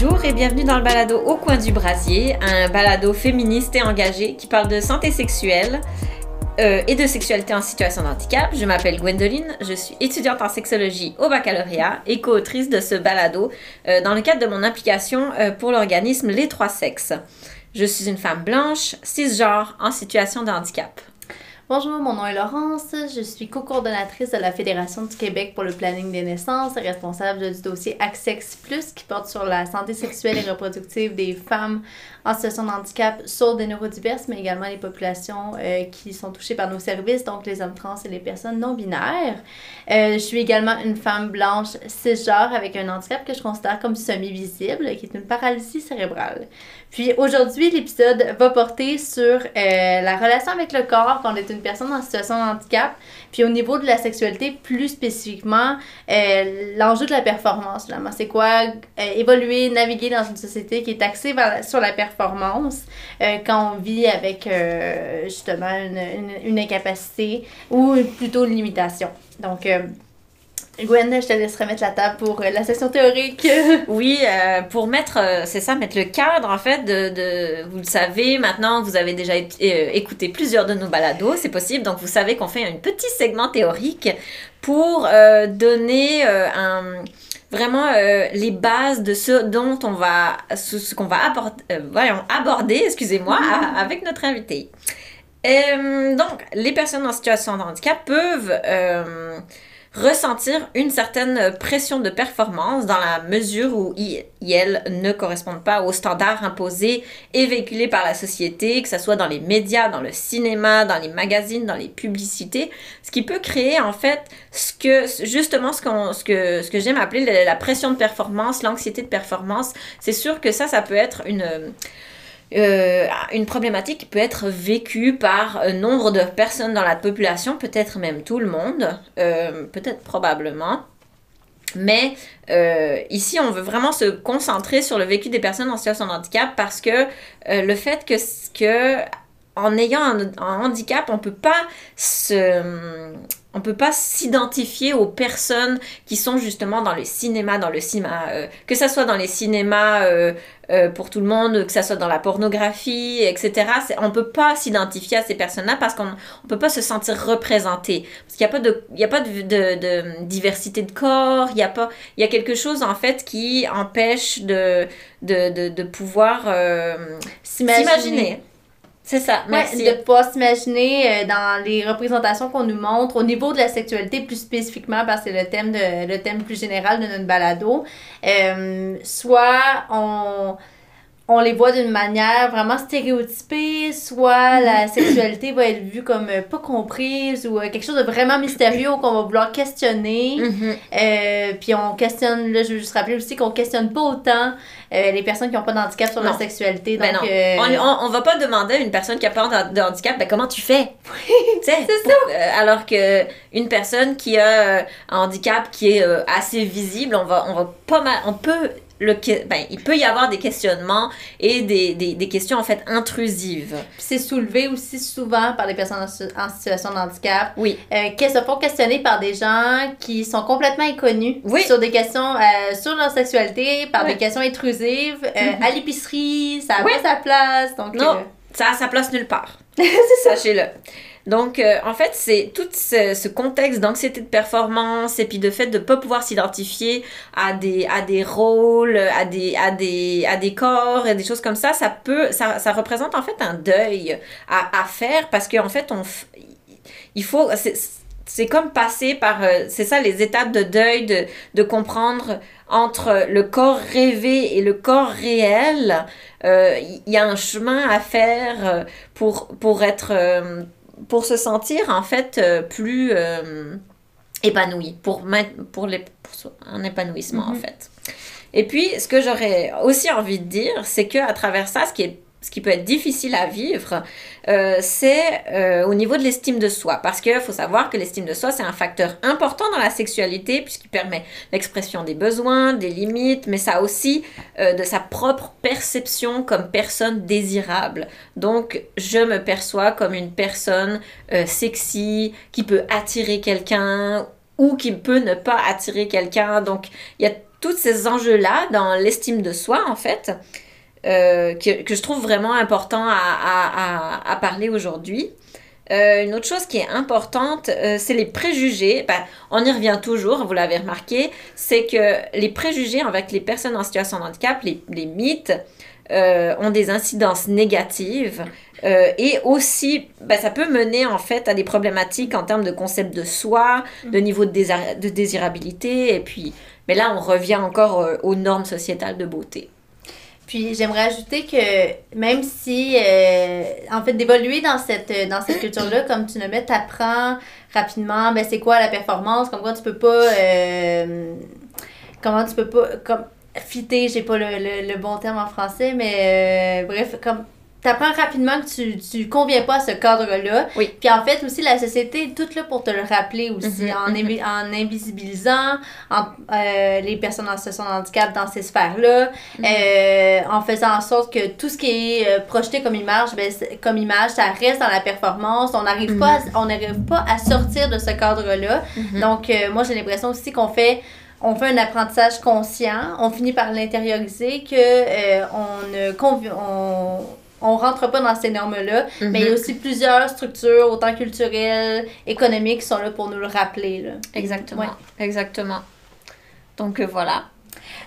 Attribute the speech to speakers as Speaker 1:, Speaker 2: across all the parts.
Speaker 1: Bonjour et bienvenue dans le balado Au coin du brasier, un balado féministe et engagé qui parle de santé sexuelle euh, et de sexualité en situation de handicap. Je m'appelle Gwendoline, je suis étudiante en sexologie au baccalauréat et co-autrice de ce balado euh, dans le cadre de mon implication euh, pour l'organisme Les Trois Sexes. Je suis une femme blanche, cisgenre, en situation de handicap.
Speaker 2: Bonjour, mon nom est Laurence. Je suis co-coordonnatrice de la Fédération du Québec pour le planning des naissances responsable du dossier Accex Plus qui porte sur la santé sexuelle et reproductive des femmes en situation de handicap, sourdes et neurodiverses, mais également les populations euh, qui sont touchées par nos services, donc les hommes trans et les personnes non binaires. Euh, je suis également une femme blanche cisgenre avec un handicap que je considère comme semi-visible, qui est une paralysie cérébrale. Puis aujourd'hui, l'épisode va porter sur euh, la relation avec le corps quand on est une personne en situation de handicap, puis au niveau de la sexualité, plus spécifiquement, euh, l'enjeu de la performance. C'est quoi euh, évoluer, naviguer dans une société qui est axée sur la performance quand on vit avec justement une, une, une, incapacité ou plutôt une limitation. Donc, Gwen, je te laisse remettre la table pour euh, la session théorique.
Speaker 1: oui, euh, pour mettre, euh, c'est ça, mettre le cadre, en fait, de, de, vous le savez, maintenant, vous avez déjà écouté plusieurs de nos balados, c'est possible, donc vous savez qu'on fait un petit segment théorique pour donner un vraiment les bases de ce dont on va, ce, qu'on va voyons, aborder, excusez-moi, mm-hmm. avec notre invité. donc, les personnes en situation de handicap peuvent ressentir une certaine pression de performance dans la mesure où elles ne correspondent pas aux standards imposés et véhiculés par la société, que ce soit dans les médias, dans le cinéma, dans les magazines, dans les publicités, ce qui peut créer en fait ce que justement ce, qu'on, ce que, ce que j'aime appeler la pression de performance, l'anxiété de performance. C'est sûr que ça, ça peut être une euh, une problématique qui peut être vécue par un nombre de personnes dans la population, peut-être même tout le monde, euh, peut-être probablement. Mais euh, ici, on veut vraiment se concentrer sur le vécu des personnes en situation de handicap parce que le fait que, que en ayant un, handicap, on peut pas se on peut pas s'identifier aux personnes qui sont justement dans le cinéma, dans le cinéma, euh, que ça soit dans les cinémas euh, euh, pour tout le monde, que ça soit dans la pornographie, etc. On peut pas s'identifier à ces personnes-là parce qu'on ne peut pas se sentir représenté. Parce qu'il n'y a pas, de, y a pas de, de, diversité de corps, il y, a pas, il y a quelque chose en fait qui empêche de, de, de pouvoir s'imaginer. C'est ça,
Speaker 2: merci. de pouvoir s'imaginer euh, dans les représentations qu'on nous montre au niveau de la sexualité plus spécifiquement parce que c'est le thème de le thème plus général de notre balado. Euh, soit on on les voit d'une manière vraiment stéréotypée, soit la sexualité va être vue comme euh, pas comprise ou euh, quelque chose de vraiment mystérieux qu'on va vouloir questionner. Mm-hmm. euh, puis on questionne, là je veux juste rappeler aussi qu'on questionne pas autant les personnes qui n'ont pas d'handicap sur leur sexualité.
Speaker 1: Ben donc. On, on, va pas demander à une personne qui a pas de handicap, ben comment tu fais? c'est ça. alors que une personne qui a un handicap qui est assez visible, on va, on va pas mal, on peut le, ben, il peut y avoir des questionnements et des, des, des questions en fait intrusives.
Speaker 2: C'est soulevé aussi souvent par les personnes en, situation de handicap.
Speaker 1: Oui.
Speaker 2: Euh, qui se font questionner par des gens qui sont complètement inconnus sur des questions euh, sur leur sexualité, par des questions intrusives. Euh, mm-hmm. À l'épicerie, ça a pas sa place. Donc,
Speaker 1: non, euh, ça a sa place nulle part. Sachez-le. Donc, euh, en fait, c'est tout ce, contexte d'anxiété de performance et puis de fait de ne pas pouvoir s'identifier à des, à des rôles, à des, à, des, à des corps et des choses comme ça, ça peut, ça, ça représente en fait un deuil à, à faire parce qu'en en fait, on, il faut, c'est comme passer par, euh, c'est ça, les étapes de deuil, de, de comprendre entre le corps rêvé et le corps réel, euh, il y a un chemin à faire pour, pour être pour se sentir en fait euh, plus euh, épanoui, pour, pour, les, pour un épanouissement en mhm. fait. Et puis, ce que j'aurais aussi envie de dire, c'est que à travers ça, ce qui est ce qui peut être difficile à vivre, euh, c'est euh, au niveau de l'estime de soi. Parce qu'il faut savoir que l'estime de soi, c'est un facteur important dans la sexualité, puisqu'il permet l'expression des besoins, des limites, mais ça aussi euh, de sa propre perception comme personne désirable. Donc, je me perçois comme une personne sexy, qui peut attirer quelqu'un ou qui peut ne pas attirer quelqu'un. Donc, il y a tous ces enjeux-là dans l'estime de soi, en fait, euh, que, que, je trouve vraiment important à, à, à, parler aujourd'hui. Euh, une autre chose qui est importante, euh, c'est les préjugés. Ben, on y revient toujours, vous l'avez remarqué, c'est que les préjugés avec les personnes en situation de handicap, les, les mythes, euh, ont des incidences négatives et aussi ben, ça peut mener en fait à des problématiques en termes de concept de soi, de niveau de, de désirabilité et puis mais là on revient encore aux normes sociétales de beauté.
Speaker 2: Puis j'aimerais ajouter que même si, euh, en fait, d'évoluer dans cette, dans cette culture-là, comme tu mets, t'apprends rapidement, ben c'est quoi la performance, comme quoi tu peux pas, euh, comment tu peux pas, comme, fitter, j'ai pas le, le, le, bon terme en français, mais euh, bref, comme t'apprends rapidement que tu, tu conviens pas à ce cadre-là.
Speaker 1: Oui.
Speaker 2: Puis en fait, aussi, la société est toute là pour te le rappeler aussi,
Speaker 1: Mhm,
Speaker 2: en,
Speaker 1: mhm.
Speaker 2: en invisibilisant en, euh, les personnes en situation de handicap dans ces sphères-là,
Speaker 1: Mhm.
Speaker 2: euh, en faisant en sorte que tout ce qui est euh, projeté comme image, ben, comme image, ça reste dans la performance. On n'arrive pas, à- on n'arrive pas à sortir de ce cadre-là. Donc, euh, moi, j'ai l'impression aussi qu'on fait, on fait un apprentissage conscient, on finit par l'intérioriser, que euh, on ne on, on rentre pas dans ces normes-là,
Speaker 1: Mhm.
Speaker 2: mais il y a aussi plusieurs structures, autant culturelles, économiques, qui sont là pour nous le rappeler. Là.
Speaker 1: Exactement.
Speaker 2: Ouais.
Speaker 1: Exactement. Donc euh, voilà.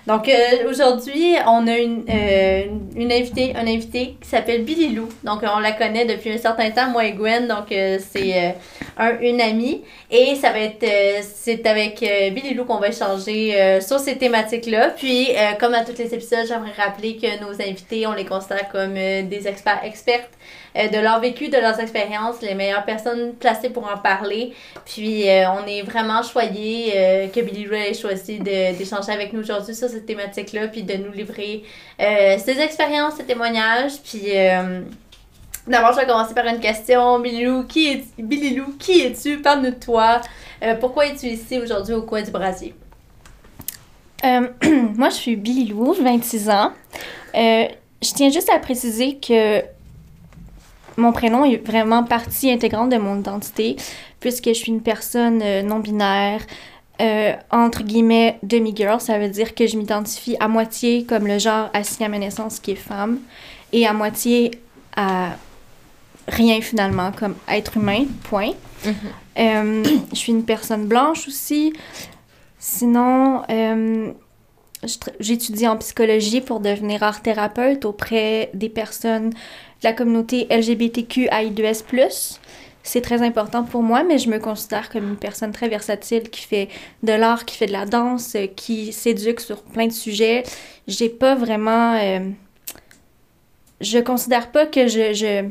Speaker 2: Donc euh, aujourd'hui, on a une, euh, une invitée, un invité qui s'appelle Billy Lou. Donc on la connaît depuis un certain temps, moi et Gwen. Donc euh, c'est un, une amie. Et ça va être c'est avec Billy Lou qu'on va échanger sur ces thématiques-là. Puis comme à tous les épisodes, j'aimerais rappeler que nos invités, on les considère comme des experts expertes de leur vécu, de leurs expériences, les meilleures personnes placées pour en parler. Puis on est vraiment choyés que Billy Lou ait choisi d'échanger avec nous aujourd'hui sur cette thématique-là, puis de nous livrer euh, ses expériences, ses témoignages. Puis euh, d'abord, je vais commencer par une question. Billy Lou, qui es Billy Lou, qui es-tu? Parle-nous de toi. Euh, pourquoi es-tu ici aujourd'hui au coin du brasier?
Speaker 3: Euh, moi, je suis Billy Lou, j'ai 26 ans. Euh, je tiens juste à préciser que mon prénom est vraiment partie intégrante de mon identité, puisque je suis une personne euh, non-binaire, euh, entre guillemets demi-girl. Ça veut dire que je m'identifie à moitié comme le genre assigné à ma naissance qui est femme, et à moitié à rien finalement, comme être humain, point.
Speaker 1: Mhm.
Speaker 3: Euh, je suis une personne blanche aussi. Sinon, euh, j'étudie en psychologie pour devenir art thérapeute auprès des personnes de la communauté LGBTQI2S+. C'est très important pour moi, mais je me considère comme une personne très versatile qui fait de l'art, qui fait de la danse, euh, qui s'éduque sur plein de sujets. J'ai pas vraiment... euh, je considère pas que je, je,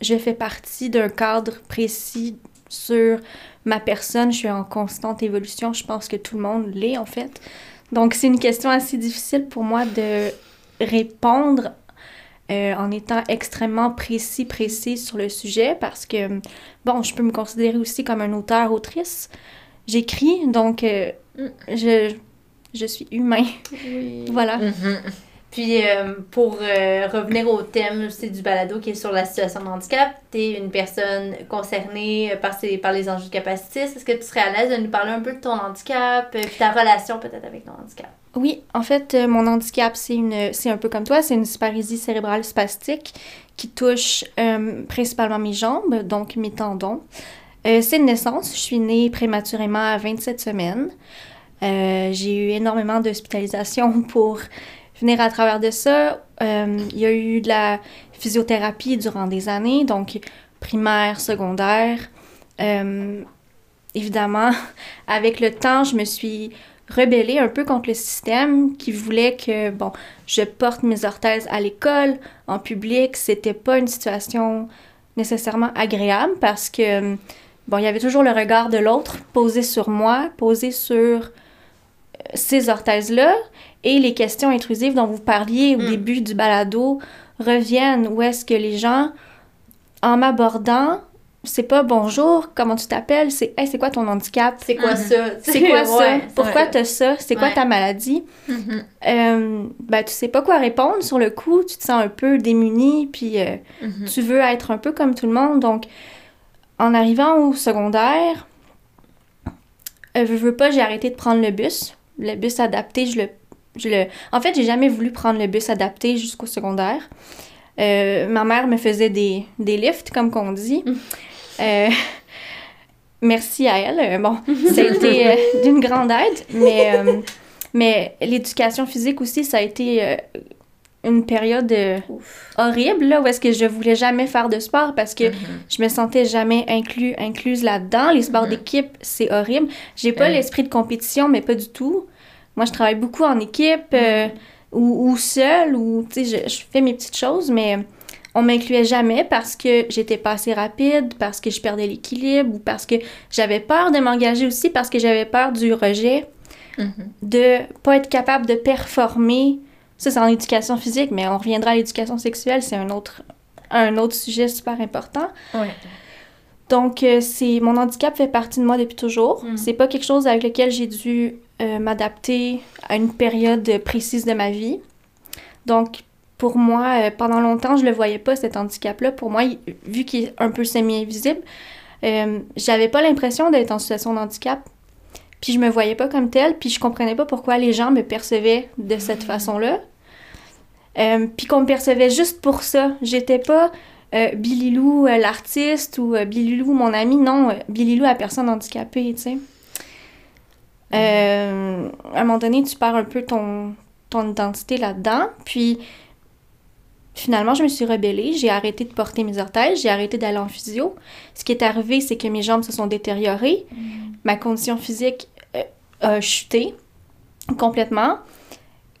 Speaker 3: je fais partie d'un cadre précis sur ma personne. Je suis en constante évolution. Je pense que tout le monde l'est, en fait. Donc, c'est une question assez difficile pour moi de répondre euh, en étant extrêmement précis, précis sur le sujet parce que, bon, je peux me considérer aussi comme un auteur, autrice. J'écris, donc euh, je, je suis humain. Voilà.
Speaker 1: Mhm.
Speaker 2: Puis euh, pour euh, revenir au thème aussi du balado qui est sur la situation de handicap, tu es une personne concernée par, ces, par les enjeux de capacitisme. Est-ce que tu serais à l'aise de nous parler un peu de ton handicap, puis ta relation peut-être avec ton handicap?
Speaker 3: Oui, en fait, euh, mon handicap, c'est une, c'est un peu comme toi, c'est une dysparésie cérébrale spastique qui touche euh, principalement mes jambes, donc mes tendons. Euh, c'est une naissance, je suis née prématurément à 27 semaines. J'ai eu énormément d'hospitalisations pour venir à travers de ça. Il y a eu de la physiothérapie durant des années, donc primaire, secondaire. Évidemment, avec le temps, je me suis rebellée un peu contre le système qui voulait que, bon, je porte mes orthèses à l'école, en public. C'était pas une situation nécessairement agréable parce que, bon, il y avait toujours le regard de l'autre posé sur moi, posé sur euh, ces orthèses-là. Et les questions intrusives dont vous parliez au
Speaker 2: Mm.
Speaker 3: début du balado reviennent. Où est-ce que les gens, en m'abordant, c'est pas bonjour, comment tu t'appelles, c'est hey, c'est quoi ton handicap?
Speaker 2: C'est quoi
Speaker 1: Mhm.
Speaker 2: ça?
Speaker 3: C'est quoi ça?
Speaker 2: Ouais,
Speaker 3: Pourquoi t'as ça? C'est quoi
Speaker 2: Ouais.
Speaker 3: ta maladie?
Speaker 1: Mhm.
Speaker 3: Euh, ben, tu sais pas quoi répondre sur le coup, tu te sens un peu démuni, puis euh,
Speaker 1: Mhm.
Speaker 3: tu veux être un peu comme tout le monde. Donc, en arrivant au secondaire, euh, je veux pas, j'ai arrêté de prendre le bus. Le bus adapté, je le. Je le... En fait, j'ai jamais voulu prendre le bus adapté jusqu'au secondaire. Euh, ma mère me faisait des, des lifts, comme qu'on dit. Euh, merci à elle. Euh, Bon, ça a été euh, d'une grande aide, mais, euh, mais l'éducation physique aussi, ça a été une période horrible, là, où est-ce que je voulais jamais faire de sport parce que
Speaker 1: Mhm.
Speaker 3: je me sentais jamais inclus, incluse là-dedans. Les sports
Speaker 1: Mhm.
Speaker 3: d'équipe, c'est horrible. J'ai pas
Speaker 1: Ouais.
Speaker 3: l'esprit de compétition, mais pas du tout. Moi, je travaille beaucoup en équipe euh, ou, ou seule, ou, tu sais, je, je fais mes petites choses, mais on m'incluait jamais parce que j'étais pas assez rapide, parce que je perdais l'équilibre, ou parce que j'avais peur de m'engager aussi, parce que j'avais peur du rejet,
Speaker 1: Mhm.
Speaker 3: de pas être capable de performer. Ça, c'est en éducation physique, mais on reviendra à l'éducation sexuelle, c'est un autre, un autre sujet super important.
Speaker 1: Ouais.
Speaker 3: Donc, euh, c'est mon handicap fait partie de moi depuis toujours.
Speaker 2: Mm.
Speaker 3: C'est pas quelque chose avec lequel j'ai dû euh, m'adapter à une période précise de ma vie. Donc, pour moi, euh, pendant longtemps, je le voyais pas, cet handicap-là. Pour moi, vu qu'il est un peu semi-invisible, euh, j'avais pas l'impression d'être en situation de handicap. Puis je me voyais pas comme telle, puis je comprenais pas pourquoi les gens me percevaient de cette façon-là. Euh, puis qu'on me percevait juste pour ça. J'étais pas euh, Billy Lou, euh, l'artiste, ou Billy Lou, mon ami. Non, Billy Lou, la personne handicapée, tu sais. Euh, à un moment donné, tu perds un peu ton, ton identité là-dedans. Puis, finalement, je me suis rebellée. J'ai arrêté de porter mes orteils. J'ai arrêté d'aller en physio. Ce qui est arrivé, c'est que mes jambes se sont détériorées. Ma condition physique euh, a chuté complètement.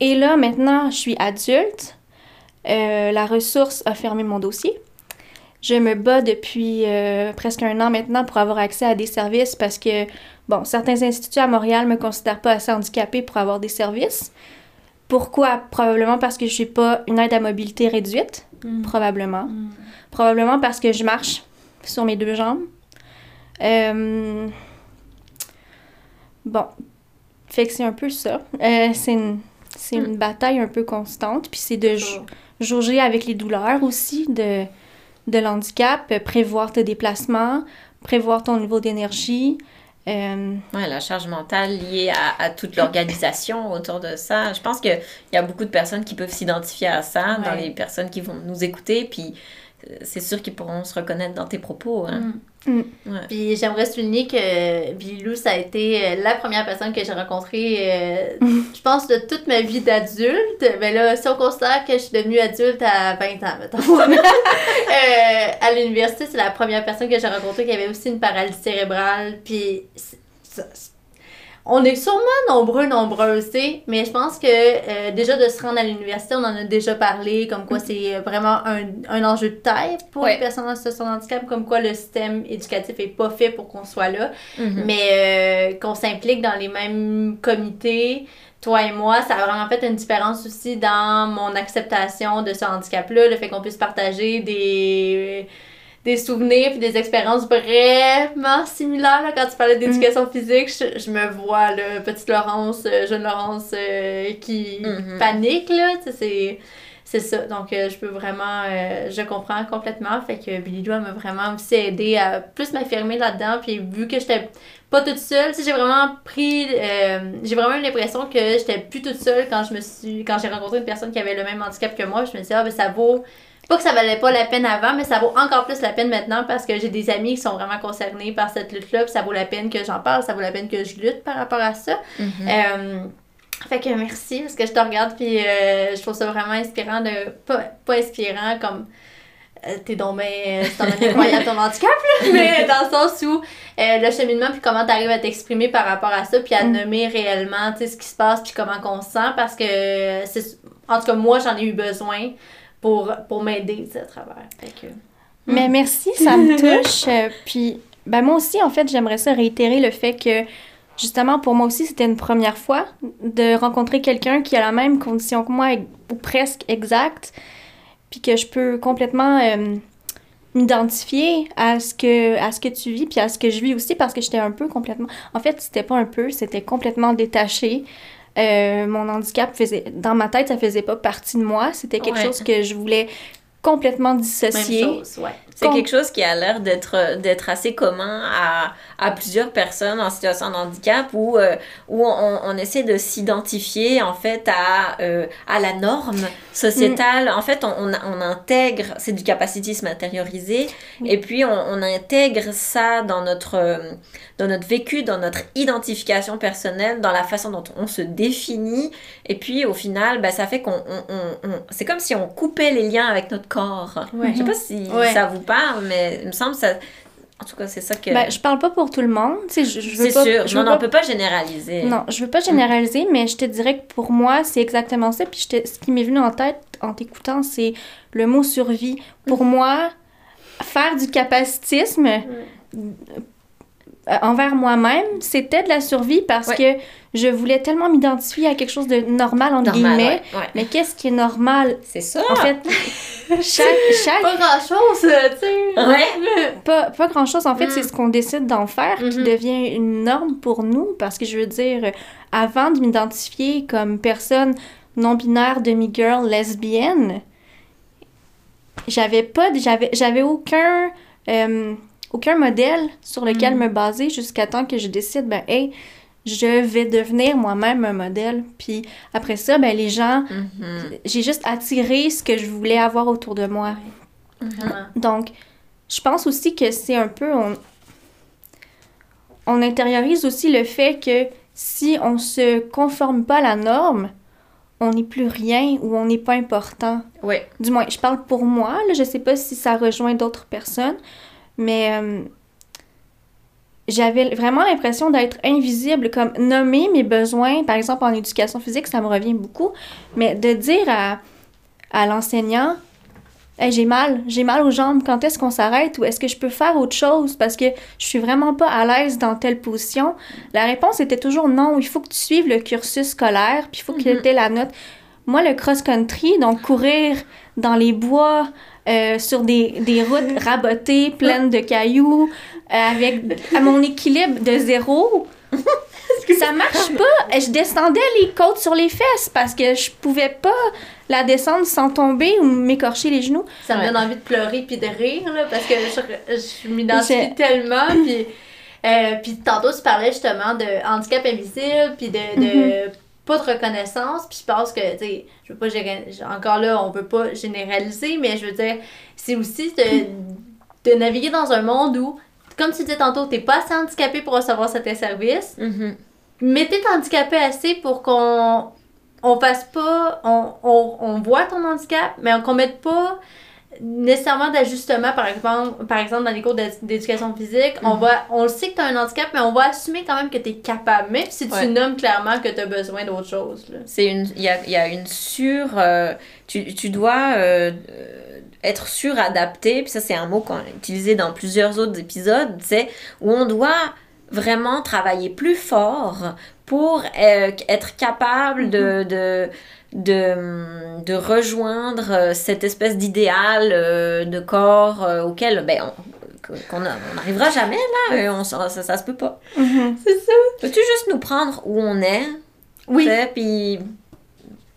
Speaker 3: Et là, maintenant, je suis adulte. Euh, la ressource a fermé mon dossier. Je me bats depuis euh, presque un an maintenant pour avoir accès à des services parce que, bon, certains instituts à Montréal me considèrent pas assez handicapée pour avoir des services. Pourquoi? Probablement parce que je suis pas une aide à mobilité réduite.
Speaker 2: Mm.
Speaker 3: Probablement.
Speaker 2: Mm.
Speaker 3: Probablement parce que je marche sur mes deux jambes. Euh, Bon. Fait que c'est un peu ça. Euh, c'est une, c'est une bataille un peu constante. Puis c'est de jauger avec les douleurs aussi de, de l'handicap, prévoir tes déplacements, prévoir ton niveau d'énergie. Euh,
Speaker 1: Ouais, la charge mentale liée à, à toute l'organisation autour de ça. Je pense qu'il y a beaucoup de personnes qui peuvent s'identifier à ça, dans
Speaker 2: Ouais.
Speaker 1: les personnes qui vont nous écouter, puis c'est sûr qu'ils pourront se reconnaître dans tes propos. Hein.
Speaker 2: Mm.
Speaker 3: Mm.
Speaker 1: Ouais.
Speaker 2: Puis j'aimerais souligner que Billy Lou, ça a été euh, la première personne que j'ai rencontrée, euh, je pense, de toute ma vie d'adulte. Mais là, si on considère que je suis devenue adulte à 20 ans, mettons. Euh, à l'université, c'est la première personne que j'ai rencontrée qui avait aussi une paralysie cérébrale. Puis on est sûrement nombreux, nombreuses, tu sais, mais je pense que euh, déjà de se rendre à l'université, on en a déjà parlé, comme quoi c'est vraiment un, un enjeu de taille pour
Speaker 1: Ouais.
Speaker 2: les personnes en situation de handicap, comme quoi le système éducatif est pas fait pour qu'on soit là,
Speaker 1: Mhm.
Speaker 2: mais euh, qu'on s'implique dans les mêmes comités. Toi et moi, ça a vraiment fait une différence aussi dans mon acceptation de ce handicap-là, le fait qu'on puisse partager des, des souvenirs puis des expériences vraiment similaires. là. quand tu parlais d'éducation physique, je, je me vois, là, petite Laurence, euh, jeune Laurence euh, qui
Speaker 1: Mhm.
Speaker 2: panique, là, tu sais, c'est... C'est ça, donc euh, je peux vraiment, euh, je comprends complètement, fait que Billy Lou m'a vraiment aussi aidé à plus m'affirmer là-dedans, puis vu que j'étais pas toute seule, j'ai vraiment pris, euh, j'ai vraiment eu l'impression que j'étais plus toute seule quand je me suis, quand j'ai rencontré une personne qui avait le même handicap que moi, je me suis dit, ah ben ça vaut, pas que ça valait pas la peine avant, mais ça vaut encore plus la peine maintenant parce que j'ai des amis qui sont vraiment concernés par cette lutte-là, puis ça vaut la peine que j'en parle, ça vaut la peine que je lutte par rapport à ça.
Speaker 1: Mhm.
Speaker 2: Euh, fait que merci parce que je te regarde puis euh, je trouve ça vraiment inspirant de pas, pas inspirant comme euh, t'es donc ben c'est donc incroyable ton handicap là, mais dans le sens où euh, le cheminement puis comment t'arrives à t'exprimer par rapport à ça puis à
Speaker 3: Mm.
Speaker 2: nommer réellement tu sais ce qui se passe puis comment qu'on se sent parce que c'est en tout cas moi j'en ai eu besoin pour pour m'aider à travers fait que
Speaker 3: Mais merci, ça me touche. Euh, puis, ben moi aussi, en fait, j'aimerais ça réitérer le fait que, justement, pour moi aussi, c'était une première fois de rencontrer quelqu'un qui a la même condition que moi, ou presque exacte, puis que je peux complètement euh, m'identifier à ce que à ce que tu vis, puis à ce que je vis aussi, parce que j'étais un peu complètement... En fait, c'était pas un peu, c'était complètement détaché. Euh, mon handicap faisait... Dans ma tête, ça faisait pas partie de moi. C'était quelque
Speaker 1: Ouais.
Speaker 3: chose que je voulais complètement
Speaker 2: ouais.
Speaker 1: C'est
Speaker 3: Com-
Speaker 1: quelque chose qui a l'air d'être d'être assez commun à, à plusieurs personnes en situation de handicap où, euh, où on, on essaie de s'identifier en fait à, euh, à la norme sociétale. En fait, on, on, on intègre, c'est du capacitisme intériorisé, et puis on, intègre ça dans notre, euh, dans notre vécu, dans notre identification personnelle, dans la façon dont on se définit, et puis au final, ben, ça fait qu'on... on- on- on- c'est comme si on coupait les liens avec notre corps.
Speaker 2: Ouais.
Speaker 1: Je sais pas si
Speaker 2: Ouais.
Speaker 1: ça vous parle, mais il me semble que ça. En tout cas, c'est ça que.
Speaker 3: Ben, je parle pas pour tout le monde. Je, je
Speaker 1: c'est
Speaker 3: pas,
Speaker 1: sûr.
Speaker 3: je
Speaker 1: Non, non, on
Speaker 3: pas-
Speaker 1: peut pas généraliser.
Speaker 3: Non, je veux pas généraliser, mais je te dirais que pour moi, c'est exactement ça. Puis je ce qui m'est venu en tête en t'écoutant, c'est le mot survie. Pour moi, faire du capacitisme euh, envers moi-même, c'était de la survie parce
Speaker 1: Ouais.
Speaker 3: que je voulais tellement m'identifier à quelque chose de normal, entre
Speaker 1: Normal,
Speaker 3: guillemets.
Speaker 1: ouais, ouais.
Speaker 3: Mais qu'est-ce qui est normal?
Speaker 1: C'est ça.
Speaker 3: En fait, chaque, chaque
Speaker 2: Pas grand chose, tu sais.
Speaker 1: Ouais.
Speaker 3: pas, pas grand chose en fait
Speaker 2: Mm.
Speaker 3: c'est ce qu'on décide d'en faire qui
Speaker 2: Mhm.
Speaker 3: devient une norme pour nous parce que je veux dire euh, avant de m'identifier comme personne non binaire demi-girl lesbienne j'avais pas j'avais aucun euh, aucun modèle sur lequel
Speaker 2: Mhm.
Speaker 3: me baser jusqu'à temps que je décide ben hey je vais devenir moi-même un modèle puis après ça ben les gens
Speaker 1: Mhm.
Speaker 3: j'ai juste attiré ce que je voulais avoir autour de moi donc, je pense aussi que c'est un peu. On, on intériorise aussi le fait que si on se conforme pas à la norme, on n'est plus rien ou on n'est pas important.
Speaker 1: Ouais.
Speaker 3: Du moins, je parle pour moi, là, je sais pas si ça rejoint d'autres personnes, mais euh, j'avais vraiment l'impression d'être invisible, comme nommer mes besoins, par exemple en éducation physique, ça me revient beaucoup, mais de dire à, à l'enseignant, Hey, j'ai mal, j'ai mal aux jambes, quand est-ce qu'on s'arrête ou est-ce que je peux faire autre chose parce que je suis vraiment pas à l'aise dans telle position? La réponse était toujours non, il faut que tu suives le cursus scolaire, puis il faut
Speaker 1: Mhm.
Speaker 3: tu aies la note. Moi, le cross-country, donc courir dans les bois, euh, sur des, des routes rabotées, pleines de cailloux, euh, avec à mon équilibre de zéro, ça marche pas. Je descendais les côtes sur les fesses parce que je pouvais pas la descendre sans tomber ou m'écorcher les genoux.
Speaker 2: Ça me donne envie de pleurer puis de rire, là, parce que je, je m'identifie tellement. Puis, euh, puis tantôt, tu parlais justement de handicap invisible, puis de, de pas de reconnaissance. Puis je pense que, tu sais, je veux pas encore là, on veut pas généraliser, mais je veux dire, c'est aussi de, de naviguer dans un monde où, comme tu disais tantôt, t'es pas assez handicapé pour recevoir certains services,
Speaker 1: Mhm.
Speaker 2: mais t'es handicapé assez pour qu'on on fasse pas on, on, on voit ton handicap mais qu'on mette pas nécessairement d'ajustement par exemple par exemple dans les cours d'é- d'éducation physique on
Speaker 1: Mhm.
Speaker 2: va on le sait que tu as un handicap mais on va assumer quand même que tu es capable même si tu
Speaker 1: Ouais.
Speaker 2: nommes clairement que tu as besoin d'autre chose.
Speaker 1: C'est une, il y a, y a une sur, euh, tu, tu dois euh, euh, être suradapté, puis ça c'est un mot qu'on a utilisé dans plusieurs autres épisodes, c'est où on doit vraiment travailler plus fort pour euh, être capable de, de, de, de rejoindre euh, cette espèce d'idéal euh, de corps euh, auquel ben, on, qu'on n'arrivera jamais là, euh, on, ça, ça, ça se peut pas.
Speaker 2: c'est ça
Speaker 1: Peux-tu juste nous prendre où on est,
Speaker 2: oui
Speaker 1: puis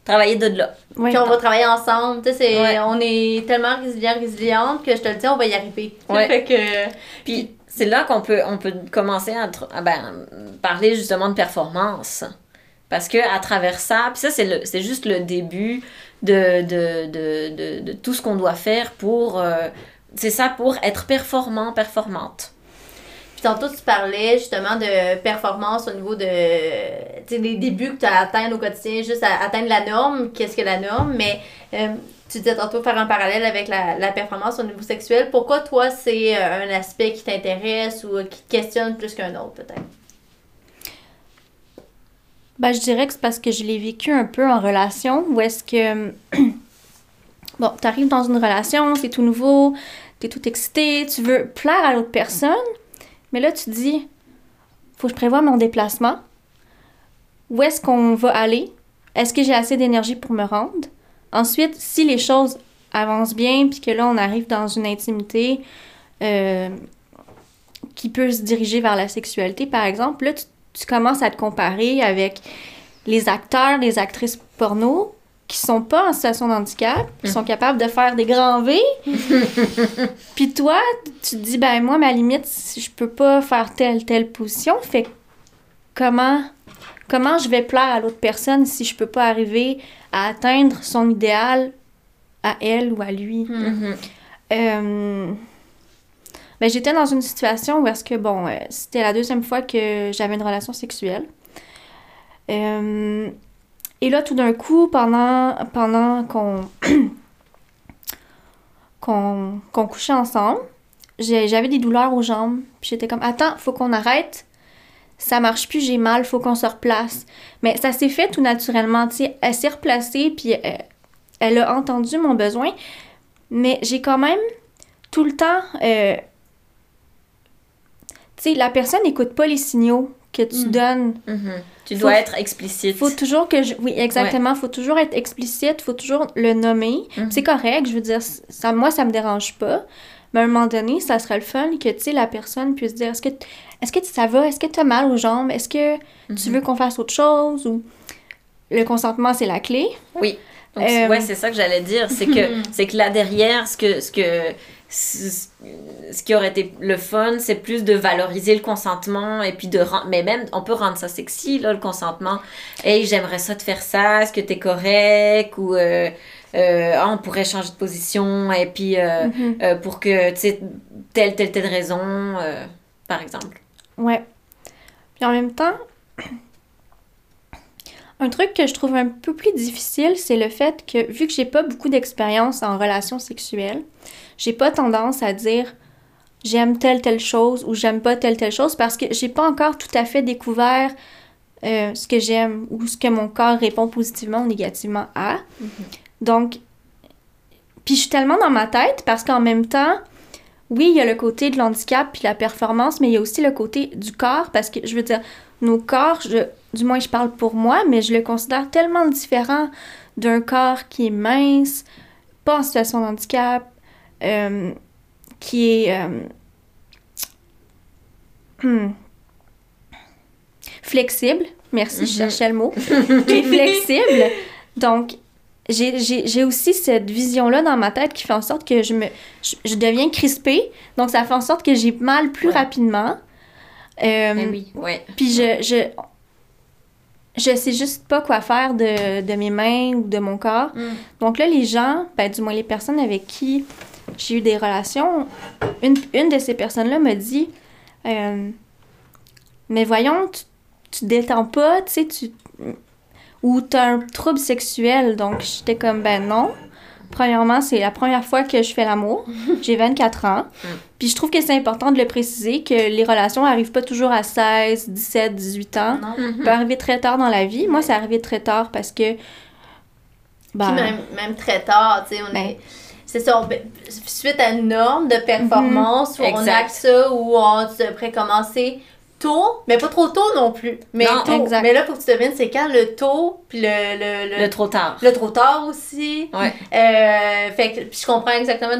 Speaker 1: travailler de là.
Speaker 2: Puis on va travailler ensemble tu sais
Speaker 1: Ouais.
Speaker 2: on est tellement résilient résiliente que je te le dis on va y arriver
Speaker 1: Ouais.
Speaker 2: fait que
Speaker 1: Puis c'est là qu'on peut, on peut commencer à, à, ben, parler justement de performance. Parce que à travers ça, puis ça c'est juste le début de, de, de, de, tout ce qu'on doit faire pour... euh, c'est ça, pour être performant, performante.
Speaker 2: Puis tantôt, tu parlais justement de performance au niveau de. Des débuts que tu as atteints au quotidien, juste à atteindre la norme. Qu'est-ce que la norme? Mais euh, tu disais tantôt faire un parallèle avec la, la performance au niveau sexuel. Pourquoi, toi, c'est euh, un aspect qui t'intéresse ou qui te questionne plus qu'un autre, peut-être?
Speaker 3: Ben, je dirais que c'est parce que je l'ai vécu un peu en relation, où est-ce que... bon, t'arrives dans une relation, c'est tout nouveau, t'es tout excité, tu veux plaire à l'autre personne, mais là, tu te dis, faut que je prévoie mon déplacement. Où est-ce qu'on va aller? Est-ce que j'ai assez d'énergie pour me rendre? Ensuite, si les choses avancent bien, puis que là, on arrive dans une intimité euh, qui peut se diriger vers la sexualité, par exemple, là, tu tu commences à te comparer avec les acteurs, les actrices porno, qui sont pas en situation de handicap, qui sont capables de faire des grands V. Puis toi, tu te dis, ben moi, ma limite, si je peux pas faire telle, telle position, fait comment, comment je vais plaire à l'autre personne si je peux pas arriver à atteindre son idéal à elle ou à lui?
Speaker 1: Mhm.
Speaker 3: Euh, ben, j'étais dans une situation où est-ce que, bon, euh, c'était la deuxième fois que j'avais une relation sexuelle. Euh, et là, tout d'un coup, pendant, pendant qu'on couchait ensemble, j'avais des douleurs aux jambes. Puis j'étais comme, attends, faut qu'on arrête. Ça marche plus, j'ai mal, faut qu'on se replace. Mais ça s'est fait tout naturellement. Elle s'est replacée, puis elle, elle a entendu mon besoin. Mais j'ai quand même tout le temps. euh, sais, la personne n'écoute pas les signaux que tu
Speaker 2: Mm.
Speaker 3: donnes.
Speaker 1: Mhm. Tu
Speaker 3: Faut-
Speaker 1: dois être explicite.
Speaker 3: Faut toujours que je... Oui, exactement. Faut toujours être explicite. Faut toujours le nommer.
Speaker 1: Mhm.
Speaker 3: C'est correct. Je veux dire, ça, moi, ça me dérange pas. Mais à un moment donné, ça serait le fun que, tu sais, la personne puisse dire, est-ce que, est-ce que ça va? Est-ce que tu as mal aux jambes? Est-ce que tu
Speaker 1: Mhm.
Speaker 3: veux qu'on fasse autre chose? Ou... Le consentement, c'est la clé.
Speaker 1: Oui. Donc,
Speaker 3: Euh,
Speaker 1: ouais, c'est ça que j'allais dire. C'est que, c'est que là derrière, ce que, ce que, ce qui aurait été le fun, c'est plus de valoriser le consentement et puis de rendre, mais même, on peut rendre ça sexy, là, le consentement. Hey, j'aimerais ça te faire ça, est-ce que t'es correct? Ou, euh, euh, Ah, on pourrait changer de position et puis, euh,
Speaker 3: Mhm.
Speaker 1: pour que, tu sais, telle, telle, telle raison, par exemple.
Speaker 3: Ouais. Puis en même temps, un truc que je trouve un peu plus difficile, c'est le fait que vu que j'ai pas beaucoup d'expérience en relations sexuelles, j'ai pas tendance à dire j'aime telle telle chose ou j'aime pas telle telle chose parce que j'ai pas encore tout à fait découvert euh, ce que j'aime ou ce que mon corps répond positivement ou négativement à. Donc, puis je suis tellement dans ma tête parce qu'en même temps, oui, il y a le côté de l'handicap puis la performance, mais il y a aussi le côté du corps parce que je veux dire, nos corps, je, du moins je parle pour moi, mais je le considère tellement différent d'un corps qui est mince, pas en situation de handicap, euh, qui est euh, hmm, flexible. Merci, je
Speaker 1: Mhm.
Speaker 3: cherchais le mot. qui est flexible. Donc, j'ai- aussi cette vision-là dans ma tête qui fait en sorte que je me je, je deviens crispée. Donc, ça fait en sorte que j'ai mal plus
Speaker 1: Ouais.
Speaker 3: rapidement. Euh,
Speaker 1: Eh oui, ouais.
Speaker 3: puis je, je, je sais juste pas quoi faire de, de mes mains ou de mon corps.
Speaker 1: Mm.
Speaker 3: Donc là, les gens, ben, du moins les personnes avec qui j'ai eu des relations, une, une de ces personnes-là me dit euh, Mais voyons, tu, tu te détends pas, tu sais, tu. Ou tu as un trouble sexuel. Donc j'étais comme Ben non. Premièrement, c'est la première fois que je fais l'amour. J'ai 24 ans.
Speaker 1: Mm.
Speaker 3: Puis je trouve que c'est important de le préciser que les relations arrivent pas toujours à 16, 17, 18 ans.
Speaker 2: Non.
Speaker 1: Mhm.
Speaker 3: Ça peut arriver très tard dans la vie. Moi, c'est arrivé très tard parce que. Ben,
Speaker 2: Puis même, même très tard, tu sais, on
Speaker 3: Ben.
Speaker 2: est... C'est ça, on- suite à une norme de performance, où on
Speaker 1: Exact.
Speaker 2: acte ça, où on devrait commencer tôt, mais pas trop tôt non plus. Mais
Speaker 1: Non,
Speaker 2: tôt.
Speaker 3: exact.
Speaker 2: Mais là, faut que tu devines c'est quand le tôt, puis le, le, le,
Speaker 1: Le trop tard.
Speaker 2: le trop tard aussi.
Speaker 1: Ouais.
Speaker 2: Euh, fait que puis je comprends exactement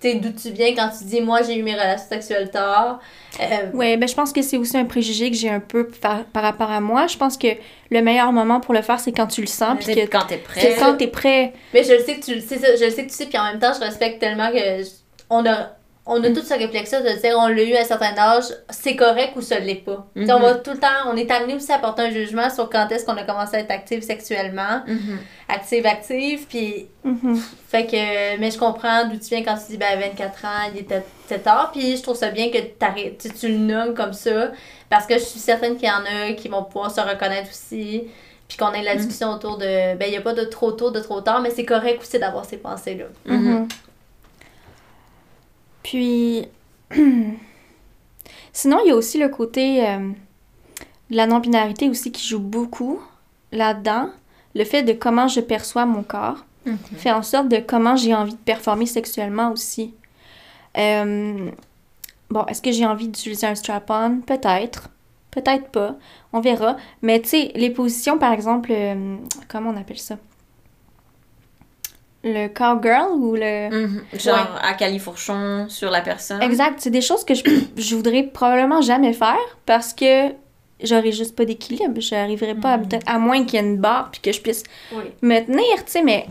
Speaker 2: sais, d'où tu viens quand tu dis moi j'ai eu mes relations sexuelles tard. Euh,
Speaker 3: Ouais, ben je pense que c'est aussi un préjugé que j'ai un peu par, par rapport à moi. Je pense que le meilleur moment pour le faire, c'est quand tu le sens, puis que,
Speaker 1: quand t'es prêt.
Speaker 3: quand t'es prêt.
Speaker 2: Mais je le sais que tu le sais, ça, je le sais que tu sais, puis en même temps, je respecte tellement que je- on a, on a toute ce réflexe-là de dire on l'a eu à un certain âge, c'est correct ou ça l'est pas. On va tout le temps, on est amené aussi à porter un jugement sur quand est-ce qu'on a commencé à être active sexuellement,
Speaker 1: Mhm.
Speaker 2: active, active, puis
Speaker 3: Mhm.
Speaker 2: fait que, mais je comprends d'où tu viens quand tu dis, ben, à 24 ans, il était, tard. Puis je trouve ça bien que tu, tu le nommes comme ça. Parce que je suis certaine qu'il y en a qui vont pouvoir se reconnaître aussi. Puis qu'on ait la discussion autour de, ben, il n'y a pas de trop tôt, de trop tard, mais c'est correct aussi d'avoir ces pensées-là.
Speaker 3: Mhm. Puis, sinon, il y a aussi le côté euh, de la non-binarité aussi qui joue beaucoup là-dedans. Le fait de comment je perçois mon corps fait en sorte de comment j'ai envie de performer sexuellement aussi. Euh, bon, est-ce que j'ai envie d'utiliser un strap-on? Peut-être. Peut-être pas. On verra. Mais tu sais, les positions, par exemple, euh, comment on appelle ça? Le cowgirl ou le...
Speaker 1: Mhm. Genre à califourchon sur la personne.
Speaker 3: Exact, c'est des choses que je, je voudrais probablement jamais faire parce que j'aurais juste pas d'équilibre. J'arriverais pas à,
Speaker 2: Mhm.
Speaker 3: à moins qu'il y ait une barre puis que je puisse
Speaker 2: Oui.
Speaker 3: me tenir, tu sais, mais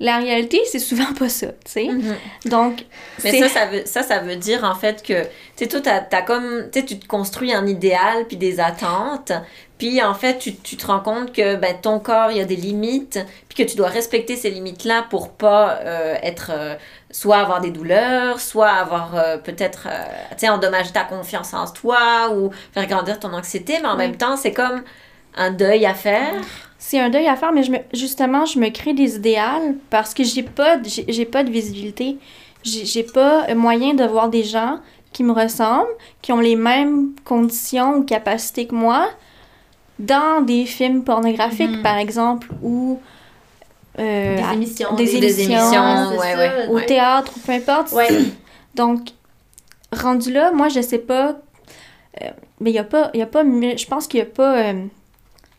Speaker 3: la réalité, c'est souvent pas ça, tu sais.
Speaker 1: Mhm.
Speaker 3: Donc,
Speaker 1: Mais ça, ça veut, ça, ça veut dire en fait que, tu sais, toi, t'as, t'as comme, tu sais, tu te construis un idéal puis des attentes, puis en fait, tu, tu te rends compte que ben, ton corps, il y a des limites, puis que tu dois respecter ces limites-là pour pas euh, être, euh, soit avoir des douleurs, soit avoir euh, peut-être, tu sais, endommager ta confiance en toi ou faire grandir ton anxiété, mais en
Speaker 3: Oui.
Speaker 1: même temps, c'est comme un deuil à faire.
Speaker 3: C'est un deuil à faire, mais je me, justement, je me crée des idéals parce que j'ai pas, j'ai j'ai pas de visibilité. J'ai j'ai pas moyen de voir des gens qui me ressemblent, qui ont les mêmes conditions ou capacités que moi dans des films pornographiques,
Speaker 2: Mhm.
Speaker 3: par exemple, ou euh,
Speaker 2: Des émissions.
Speaker 3: des
Speaker 1: Des
Speaker 3: émissions,
Speaker 1: émissions,
Speaker 2: c'est
Speaker 1: ouais,
Speaker 2: ça.
Speaker 1: ouais.
Speaker 3: au théâtre, ou peu importe.
Speaker 2: Ouais.
Speaker 3: Donc, rendu là, moi, je sais pas. euh, mais il y a pas. Y a pas je pense qu'il y a pas. euh,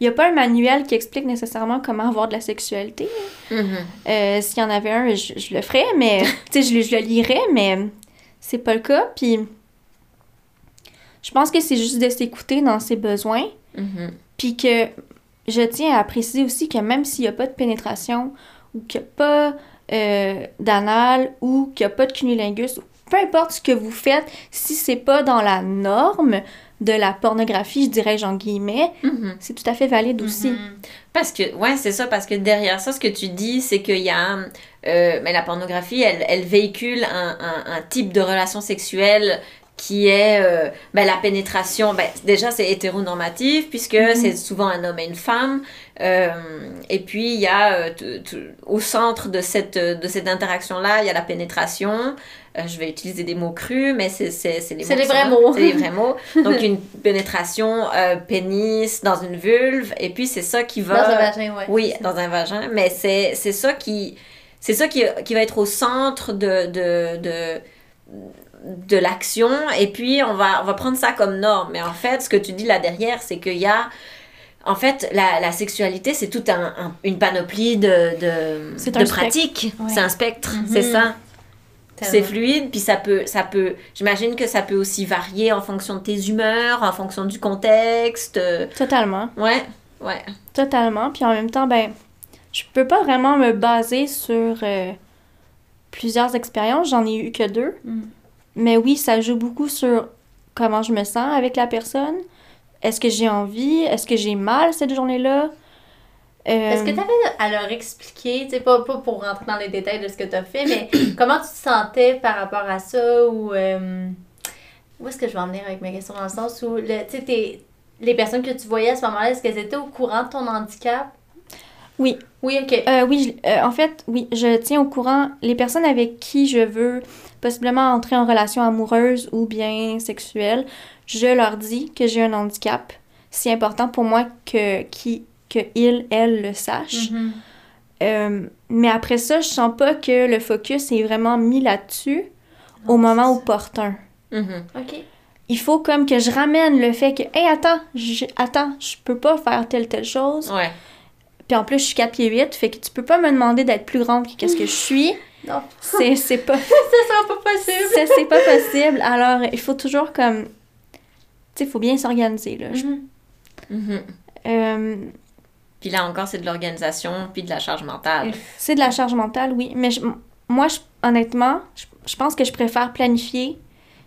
Speaker 3: y a pas un manuel qui explique nécessairement comment avoir de la sexualité. Euh, S'il y en avait un, je, je le ferais, mais. tu sais, je, le- je le lirais, mais c'est pas le cas. Puis. Je pense que c'est juste de s'écouter dans ses besoins.
Speaker 1: Mhm.
Speaker 3: Puis que je tiens à préciser aussi que même s'il n'y a pas de pénétration ou qu'il n'y a pas euh, d'anal ou qu'il n'y a pas de cunnilingus, peu importe ce que vous faites, si c'est pas dans la norme de la pornographie, je dirais en guillemets,
Speaker 1: Mhm.
Speaker 3: c'est tout à fait valide aussi.
Speaker 2: Mhm.
Speaker 1: Parce que, ouais, c'est ça, parce que derrière ça, ce que tu dis, c'est qu'il y a. euh, mais la pornographie, elle, elle véhicule un, un- un type de relation sexuelle qui est euh, ben, la pénétration. Ben, déjà, c'est hétéronormatif, puisque
Speaker 3: Mhm.
Speaker 1: c'est souvent un homme et une femme. Euh, et puis, il y a. euh, au centre de cette, de cette interaction-là, il y a la pénétration. Je vais utiliser des mots crus, mais c'est c'est- c'est les
Speaker 2: C'est
Speaker 1: mots
Speaker 2: les
Speaker 1: qui
Speaker 2: vrais mots.
Speaker 1: C'est les vrais mots. Donc, une pénétration pénis dans une vulve, et puis c'est ça qui
Speaker 2: Dans
Speaker 1: va.
Speaker 2: un vagin, ouais.
Speaker 1: Oui, dans un vagin, mais c'est c'est ça qui c'est ça qui, qui va être au centre de, de, de, de l'action et puis on va, on va prendre ça comme norme. Mais en fait, ce que tu dis là derrière, c'est qu'il y a en fait, la, la sexualité, c'est toute un, un- une panoplie de, de,
Speaker 3: C'est
Speaker 1: de pratiques.
Speaker 3: Ouais.
Speaker 1: C'est un spectre,
Speaker 2: Mhm.
Speaker 1: c'est ça. C'est fluide, puis ça peut, ça peut, j'imagine que ça peut aussi varier en fonction de tes humeurs, en fonction du contexte.
Speaker 3: Totalement.
Speaker 1: Ouais, ouais.
Speaker 3: Totalement. Puis en même temps, ben, je peux pas vraiment me baser sur euh, plusieurs expériences. J'en ai eu que deux.
Speaker 2: Mm.
Speaker 3: Mais oui, ça joue beaucoup sur comment je me sens avec la personne. Est-ce que j'ai envie? Est-ce que j'ai mal cette journée-là? Euh,
Speaker 2: Est-ce que tu avais à leur expliquer, tu sais, pas, pas pour rentrer dans les détails de ce que tu as fait, mais comment tu te sentais par rapport à ça? Ou. euh, où est-ce que je vais en venir avec mes questions dans le sens où, le- tu sais, t'es- les personnes que tu voyais à ce moment-là, est-ce qu'elles étaient au courant de ton handicap?
Speaker 3: Oui.
Speaker 2: Oui, ok.
Speaker 3: Euh, oui, je- euh, en fait, oui, je tiens au courant les personnes avec qui je veux possiblement entrer en relation amoureuse ou bien sexuelle. Je leur dis que j'ai un handicap. C'est important pour moi que, qui, que ils, elles le sachent.
Speaker 2: Mhm.
Speaker 3: Euh, mais après ça, je sens pas que le focus est vraiment mis là-dessus au moment opportun.
Speaker 1: Mhm.
Speaker 2: ça. Ok.
Speaker 3: Il faut comme que je ramène le fait que, hey, attends, je, attends, je peux pas faire telle, telle chose.
Speaker 1: Ouais.
Speaker 3: Puis en plus, je suis 4 pieds 8, fait que tu peux pas me demander d'être plus grande que qu'est-ce que je suis.
Speaker 2: Non.
Speaker 3: C'est c'est pas,
Speaker 2: Ça sera pas possible.
Speaker 3: c'est c'est pas possible. Alors, il faut toujours comme... Tu sais, il faut bien s'organiser, là.
Speaker 2: Mhm.
Speaker 1: Mhm.
Speaker 3: euh,
Speaker 1: Puis là encore, c'est de l'organisation, puis de la charge mentale.
Speaker 3: c'est de la charge mentale, oui. Mais je- moi, je- honnêtement, je, je pense que je préfère planifier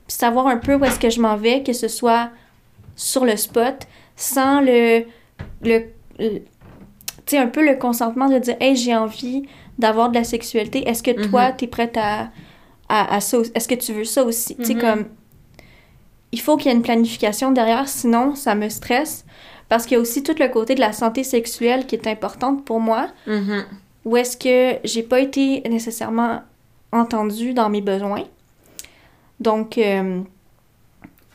Speaker 3: puis savoir un peu où est-ce que je m'en vais, que ce soit sur le spot, sans le... le, le- tu sais, un peu le consentement de dire « Hey, j'ai envie d'avoir de la sexualité. Est-ce que toi,
Speaker 1: Mhm.
Speaker 3: t'es prête à, à, à ça? Est-ce que tu veux ça aussi? Tu sais,
Speaker 2: Mhm.
Speaker 3: comme... Il faut qu'il y ait une planification derrière, sinon ça me stresse. Parce qu'il y a aussi tout le côté de la santé sexuelle qui est importante pour moi
Speaker 1: Mhm.
Speaker 3: où est-ce que j'ai pas été nécessairement entendue dans mes besoins. Donc, euh,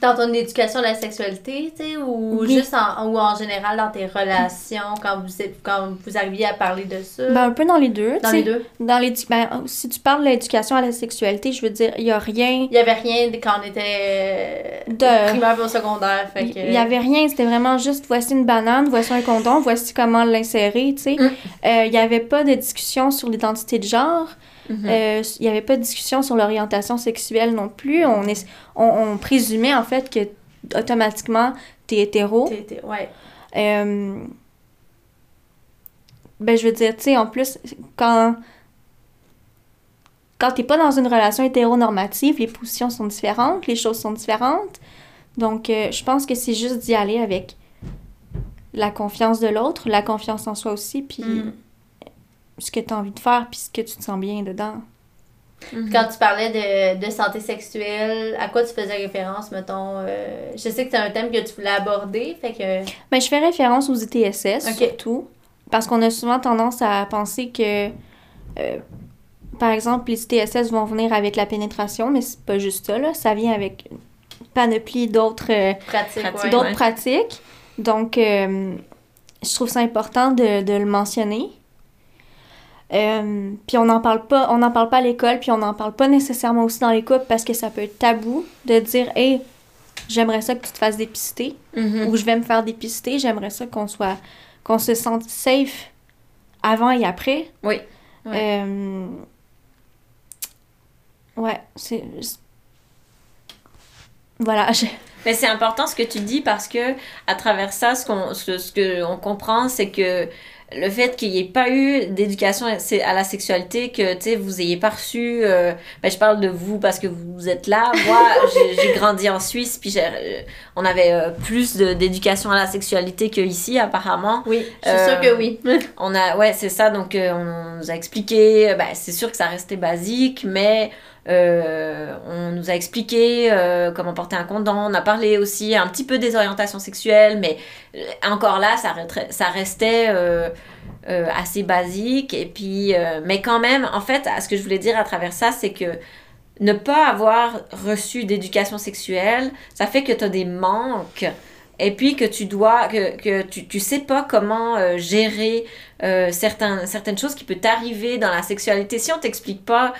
Speaker 2: Dans ton éducation à la sexualité, tu sais, ou
Speaker 3: Oui.
Speaker 2: juste en, ou en général dans tes relations, quand vous, êtes- quand vous arriviez à parler de ça?
Speaker 3: ben, un peu dans les deux.
Speaker 2: dans les deux?
Speaker 3: Dans ben, si tu parles de l'éducation à la sexualité, je veux dire, il y a rien.
Speaker 2: Il y avait rien quand on était
Speaker 3: De-
Speaker 2: au primaire ou secondaire. Fait que...
Speaker 3: Il y avait rien, c'était vraiment juste voici une banane, voici un condom, voici comment l'insérer, tu sais.
Speaker 1: Mm.
Speaker 3: Euh, Il y avait pas de discussion sur l'identité de genre.
Speaker 1: Mhm.
Speaker 3: Euh, Il y avait pas de discussion sur l'orientation sexuelle non plus. On, est, on, on présumait en fait que automatiquement, t'es hétéro.
Speaker 2: T'es- t'es- ouais.
Speaker 3: Euh, ben, je veux dire, tu sais, en plus, quand. Quand t'es pas dans une relation hétéronormative, les positions sont différentes, les choses sont différentes. Donc, euh, je pense que c'est juste d'y aller avec la confiance de l'autre, la confiance en soi aussi, puis
Speaker 2: Mm.
Speaker 3: Ce que t'as envie de faire, puis ce que tu te sens bien dedans.
Speaker 1: Mhm.
Speaker 2: Quand tu parlais de, de santé sexuelle, à quoi tu faisais référence, mettons? euh, je sais que c'est un thème que tu voulais aborder, fait que...
Speaker 3: Ben, je fais référence aux ITSS,
Speaker 2: Ok.
Speaker 3: surtout, parce qu'on a souvent tendance à penser que, euh, par exemple, les ITSS vont venir avec la pénétration, mais c'est pas juste ça, là. Ça vient avec une panoplie d'autres euh,
Speaker 2: Pratique,
Speaker 1: Pratique,
Speaker 2: ouais.
Speaker 3: d'autres
Speaker 1: ouais.
Speaker 3: pratiques. Donc, euh, je trouve ça important de, de le mentionner. Euh, puis on n'en parle pas, on n'en parle pas à l'école, puis on n'en parle pas nécessairement aussi dans les couples parce que ça peut être tabou de dire Hey, j'aimerais ça que tu te fasses dépister
Speaker 1: Mhm.
Speaker 3: ou je vais me faire dépister, j'aimerais ça qu'on soit qu'on se sente safe avant et après.
Speaker 1: Oui. Ouais.
Speaker 3: Euh, ouais, c'est voilà, je-
Speaker 1: Mais c'est important ce que tu dis parce que à travers ça, ce qu'on ce, ce que on comprend, c'est que le fait qu'il n'y ait pas eu d'éducation à à la sexualité, que tu sais, vous ayez pas reçu. euh, ben, je parle de vous parce que vous êtes là. Moi, j'ai- grandi en Suisse, puis euh, on avait euh, plus d'éducation à la sexualité qu'ici, apparemment.
Speaker 2: Oui, je suis
Speaker 1: Euh,
Speaker 2: sûre que oui.
Speaker 1: On a, ouais, c'est ça. Donc, euh, on nous a expliqué. euh, ben, c'est sûr que ça restait basique, mais euh, on nous a expliqué euh, comment porter un condom. On a parlé aussi un petit peu des orientations sexuelles, mais euh, encore là, ça, ça restait assez basique. Et puis, mais quand même, en fait, ce que je voulais dire à travers ça, c'est que ne pas avoir reçu d'éducation sexuelle, ça fait que tu as des manques. Et puis que tu dois, que, que tu, tu sais pas comment gérer certaines choses qui peuvent t'arriver dans la sexualité. Si on t'explique pas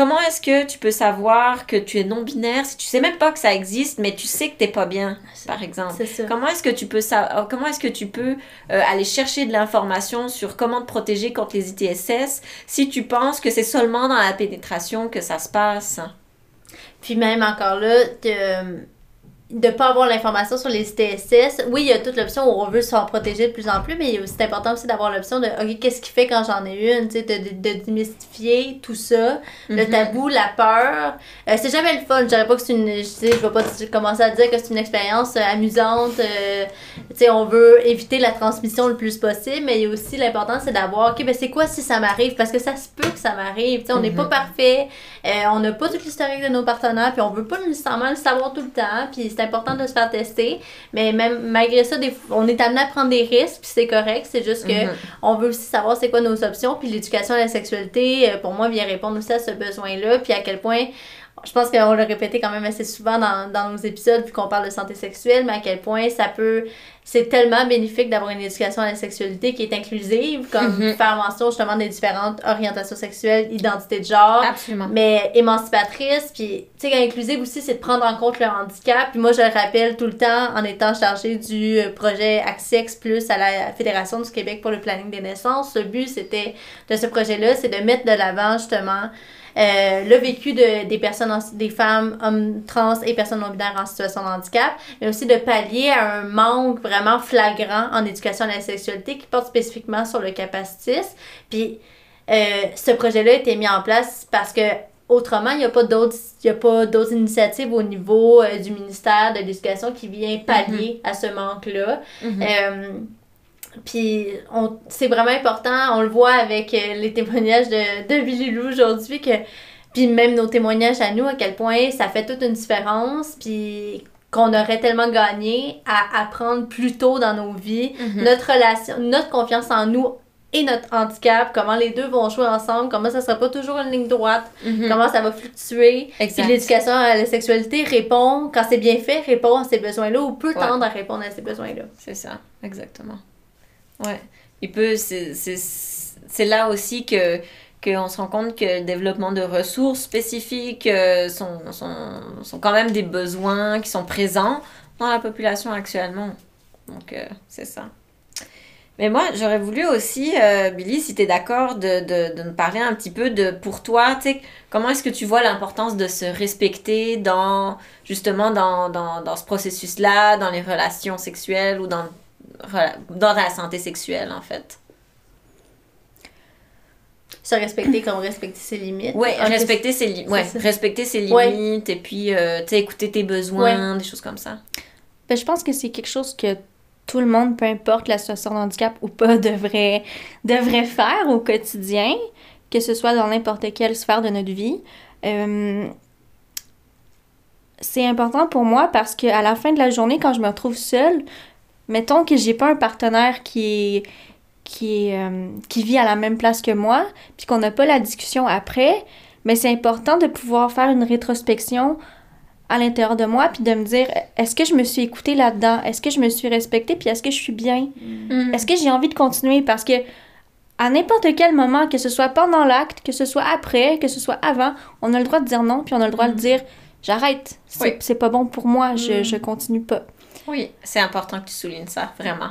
Speaker 1: comment est-ce que tu peux savoir que tu es non-binaire, si tu sais même pas que ça existe, mais tu sais que t'es pas bien, par exemple?
Speaker 2: Ça.
Speaker 1: Comment est-ce que tu peux sa- comment est-ce que tu peux euh, aller chercher de l'information sur comment te protéger contre les ITSS si tu penses que c'est seulement dans la pénétration que ça se passe?
Speaker 2: Puis même encore là, de de pas avoir l'information sur les TSS. Oui, il y a toute l'option où on veut se faire protéger de plus en plus, mais c'est important aussi d'avoir l'option de OK, qu'est-ce qui fait quand j'en ai une, de, de, de démystifier tout ça, le
Speaker 1: Mhm.
Speaker 2: tabou, la peur. Euh, c'est jamais le fun. Je dirais pas que c'est une je je vais pas commencer à dire que c'est une expérience euh, amusante. euh, on veut éviter la transmission le plus possible, mais il y a aussi l'important c'est d'avoir OK, ben c'est quoi si ça m'arrive? Parce que ça se peut que ça m'arrive, on n'est pas
Speaker 1: Mhm.
Speaker 2: parfait. Euh, on n'a pas tout l'historique de nos partenaires, puis on veut pas nécessairement le savoir tout le temps, puis c'est important de se faire tester. Mais même malgré ça, des, on est amené à prendre des risques, puis c'est correct. C'est juste que
Speaker 1: Mhm.
Speaker 2: on veut aussi savoir c'est quoi nos options, puis l'éducation à la sexualité, euh, pour moi, vient répondre aussi à ce besoin-là, puis à quel point. Je pense qu'on l'a répété quand même assez souvent dans, dans nos épisodes, vu qu'on parle de santé sexuelle, mais à quel point ça peut. C'est tellement bénéfique d'avoir une éducation à la sexualité qui est inclusive, comme
Speaker 1: Mhm.
Speaker 2: faire mention justement des différentes orientations sexuelles, identité de genre
Speaker 1: Absolument.
Speaker 2: mais émancipatrice, puis tu sais, inclusive aussi, c'est de prendre en compte le handicap. Puis moi, je le rappelle tout le temps en étant chargée du euh, projet Accex Plus à la Fédération du Québec pour le planning des naissances. Le but, c'était de ce projet-là, c'est de mettre de l'avant justement euh, le vécu de, des personnes, en- des femmes, hommes trans et personnes non-binaires en situation de handicap, mais aussi de pallier à un manque vraiment flagrant en éducation à la sexualité qui porte spécifiquement sur le capacitisme. Puis euh, ce projet-là a été mis en place parce que autrement, il n'y a pas d'autres a pas d'autres initiatives au niveau euh, du ministère de l'Éducation qui vient pallier à ce manque-là.
Speaker 1: Mhm.
Speaker 2: Puis on- c'est vraiment important, on le voit avec euh, les témoignages de, de Billy Lou aujourd'hui, que puis même nos témoignages à nous, à quel point ça fait toute une différence, puis qu'on aurait tellement gagné à apprendre plus tôt dans nos vies
Speaker 1: Mhm.
Speaker 2: notre relation, notre confiance en nous et notre handicap, comment les deux vont jouer ensemble, comment ça sera pas toujours une ligne droite,
Speaker 1: Mhm.
Speaker 2: comment ça va fluctuer. Puis l'éducation à la sexualité répond, quand c'est bien fait, répond à ces besoins-là ou peut
Speaker 1: Ouais.
Speaker 2: tendre à répondre à ces besoins-là.
Speaker 1: C'est ça, exactement. Ouais. Il peut, c'est là aussi que qu'on se rend compte que le développement de ressources spécifiques euh, sont, sont, sont quand même des besoins qui sont présents dans la population actuellement. Donc, euh, c'est ça. Mais moi, j'aurais voulu aussi, euh, Billy, si tu es d'accord, de, de, de nous parler un petit peu de, pour toi, comment est-ce que tu vois l'importance de se respecter dans, justement, dans, dans, dans ce processus-là, dans les relations sexuelles ou dans, dans la santé sexuelle, en fait?
Speaker 2: Se respecter comme respecter ses limites.
Speaker 1: Oui,
Speaker 2: Ah,
Speaker 1: respecter ses, li- ouais, respecter ses
Speaker 2: Ouais.
Speaker 1: limites et puis, euh, écouter tes besoins, des choses comme ça.
Speaker 3: Ben, je pense que c'est quelque chose que tout le monde, peu importe la situation de handicap ou pas, devrait, devrait faire au quotidien, que ce soit dans n'importe quelle sphère de notre vie. Euh, c'est important pour moi parce qu'à la fin de la journée, quand je me retrouve seule, mettons que j'ai pas un partenaire qui est, qui, est, euh, qui vit à la même place que moi, puis qu'on n'a pas la discussion après, mais c'est important de pouvoir faire une rétrospection à l'intérieur de moi, puis de me dire, est-ce que je me suis écoutée là-dedans? Est-ce que je me suis respectée? Puis est-ce que je suis bien?
Speaker 1: Mm.
Speaker 3: Est-ce que j'ai envie de continuer? Parce que à n'importe quel moment, que ce soit pendant l'acte, que ce soit après, que ce soit avant, on a le droit de dire non, puis on a le droit de dire, j'arrête, c'est
Speaker 1: Oui.
Speaker 3: c'est pas bon pour moi, je,
Speaker 2: Mm.
Speaker 3: je continue pas.
Speaker 1: Oui, c'est important que tu soulignes ça, vraiment.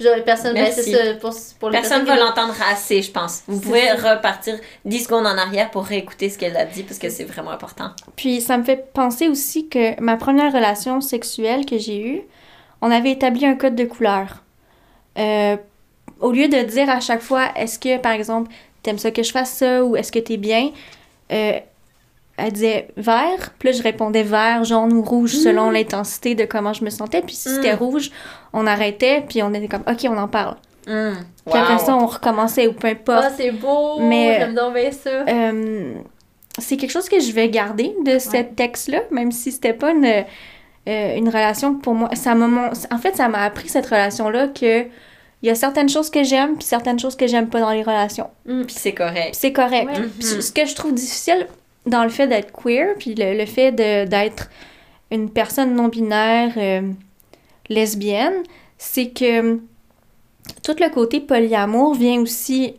Speaker 2: J'aurais personne, ben,
Speaker 1: Merci.
Speaker 2: c'est ça, pour, pour les
Speaker 1: Personne va l'entendre assez, je pense. Vous pouvez
Speaker 2: ça.
Speaker 1: repartir 10 secondes en arrière pour réécouter ce qu'elle a dit parce que c'est vraiment important.
Speaker 3: Puis ça me fait penser aussi que ma première relation sexuelle que j'ai eue, on avait établi un code de couleur. Euh, au lieu de dire à chaque fois, est-ce que, par exemple, t'aimes ça que je fasse ça ou est-ce que t'es bien, euh, elle disait vert, puis là je répondais vert, jaune ou rouge selon l'intensité de comment je me sentais. Puis si c'était
Speaker 1: Mm.
Speaker 3: rouge, on arrêtait, puis on était comme, ok, on en parle.
Speaker 1: Hum,
Speaker 3: Puis après
Speaker 1: wow.
Speaker 3: ça, on recommençait ou peu importe.
Speaker 2: Ah, c'est beau!
Speaker 3: Mais-
Speaker 2: J'aime donc bien ça.
Speaker 3: Euh, c'est quelque chose que je vais garder de ce texte-là, même si c'était pas une, euh, une relation pour moi. Ça m'a, mon- en fait, ça m'a appris cette relation-là que il y a certaines choses que j'aime puis certaines choses que j'aime pas dans les relations.
Speaker 1: Puis c'est correct.
Speaker 3: Puis c'est correct.
Speaker 2: Ouais.
Speaker 3: Puis ce ce que je trouve difficile dans le fait d'être queer puis le, le fait d'être une personne non binaire euh, lesbienne, c'est que tout le côté polyamour vient aussi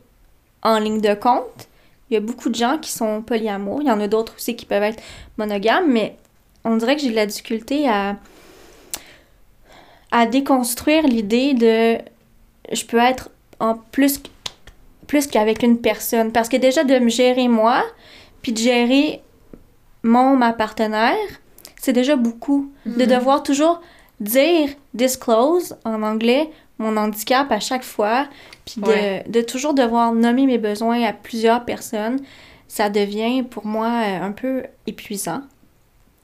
Speaker 3: en ligne de compte. Il y a beaucoup de gens qui sont polyamour. Il y en a d'autres aussi qui peuvent être monogames, mais on dirait que j'ai de la difficulté à, à déconstruire l'idée de je peux être en plus, plus qu'avec une personne. Parce que déjà, de me gérer moi, puis de gérer mon, ma partenaire, c'est déjà beaucoup. De devoir toujours dire disclose en anglais mon handicap à chaque fois, puis de,
Speaker 1: Ouais.
Speaker 3: de toujours devoir nommer mes besoins à plusieurs personnes, ça devient pour moi euh, un peu épuisant.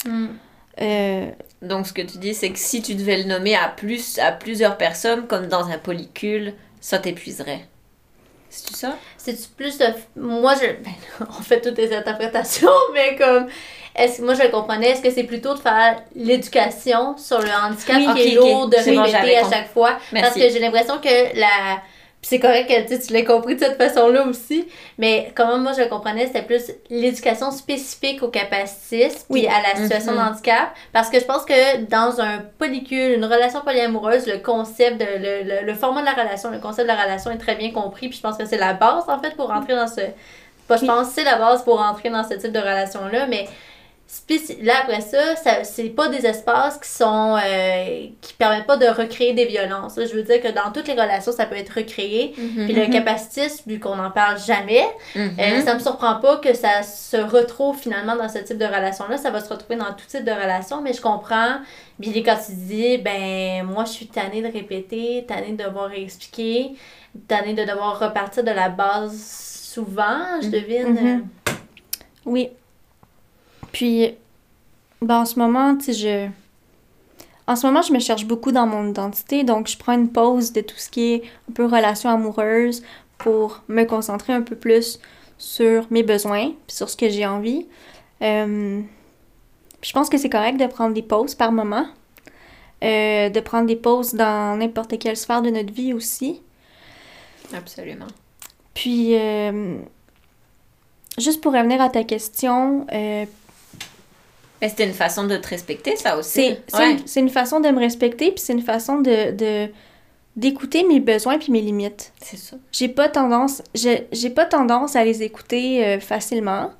Speaker 2: Mm.
Speaker 3: Euh,
Speaker 1: Donc ce que tu dis, c'est que si tu devais le nommer à, plus, à plusieurs personnes, comme dans un polycule, ça t'épuiserait. C'est ça?
Speaker 2: C'est plus de. Moi, je. ben, on fait toutes les interprétations, mais comme. Est-ce que moi je le comprenais, est-ce que c'est plutôt de faire l'éducation sur le handicap?
Speaker 1: Oui,
Speaker 2: qui est lourd de
Speaker 1: bon,
Speaker 2: répéter à
Speaker 1: compris.
Speaker 2: chaque fois?
Speaker 1: Merci.
Speaker 2: Parce que j'ai l'impression que la. Puis c'est correct que tu l'as compris de cette façon-là aussi, mais comment moi je le comprenais, c'était plus l'éducation spécifique aux capacitistes puis
Speaker 3: Oui.
Speaker 2: à la situation
Speaker 1: Mhm.
Speaker 2: de handicap. Parce que je pense que dans un polycule, une relation polyamoureuse, le concept, de, le, le, le format de la relation, le concept de la relation est très bien compris. Puis je pense que c'est la base en fait pour rentrer dans ce. Pas, je pense que c'est la base pour rentrer dans ce type de relation-là, mais là après ça, ça c'est pas des espaces qui sont euh, qui permettent pas de recréer des violences. Là, je veux dire que dans toutes les relations, ça peut être recréé. Puis le capacitisme, vu qu'on n'en parle jamais,
Speaker 1: Mhm.
Speaker 2: euh, ça me surprend pas que ça se retrouve finalement dans ce type de relation-là. Ça va se retrouver dans tout type de relation, mais je comprends. Billy, quand tu dis, ben, moi, je suis tannée de répéter, tannée de devoir réexpliquer, tannée de devoir repartir de la base souvent, je devine.
Speaker 3: Mhm. Oui. Puis, ben, en ce moment, tu sais, je... En ce moment, je me cherche beaucoup dans mon identité, donc je prends une pause de tout ce qui est un peu relation amoureuse pour me concentrer un peu plus sur mes besoins, puis sur ce que j'ai envie. Euh, je pense que c'est correct de prendre des pauses par moment, euh, de prendre des pauses dans n'importe quelle sphère de notre vie aussi.
Speaker 1: Absolument.
Speaker 3: Puis, euh, juste pour revenir à ta question, euh,
Speaker 1: Mais c'était une façon de te respecter, ça aussi.
Speaker 3: c'est c'est
Speaker 1: Ouais.
Speaker 3: une, façon de me respecter, puis c'est une façon de de- d'écouter mes besoins puis mes limites.
Speaker 1: C'est ça.
Speaker 3: J'ai pas tendance, j'ai j'ai pas tendance à les écouter euh, facilement,